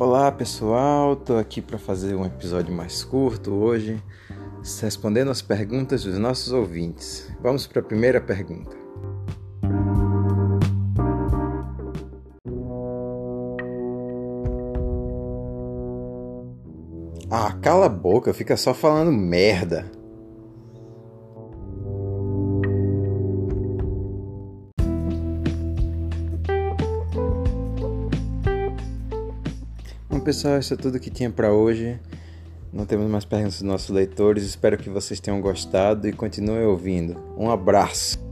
Olá pessoal, estou aqui para fazer um episódio mais curto hoje, respondendo as perguntas dos nossos ouvintes. Vamos para a primeira pergunta. Ah, cala a boca, fica só falando merda. Bom, pessoal, isso é tudo que tinha para hoje. Não temos mais perguntas dos nossos leitores. Espero que vocês tenham gostado e continuem ouvindo. Um abraço.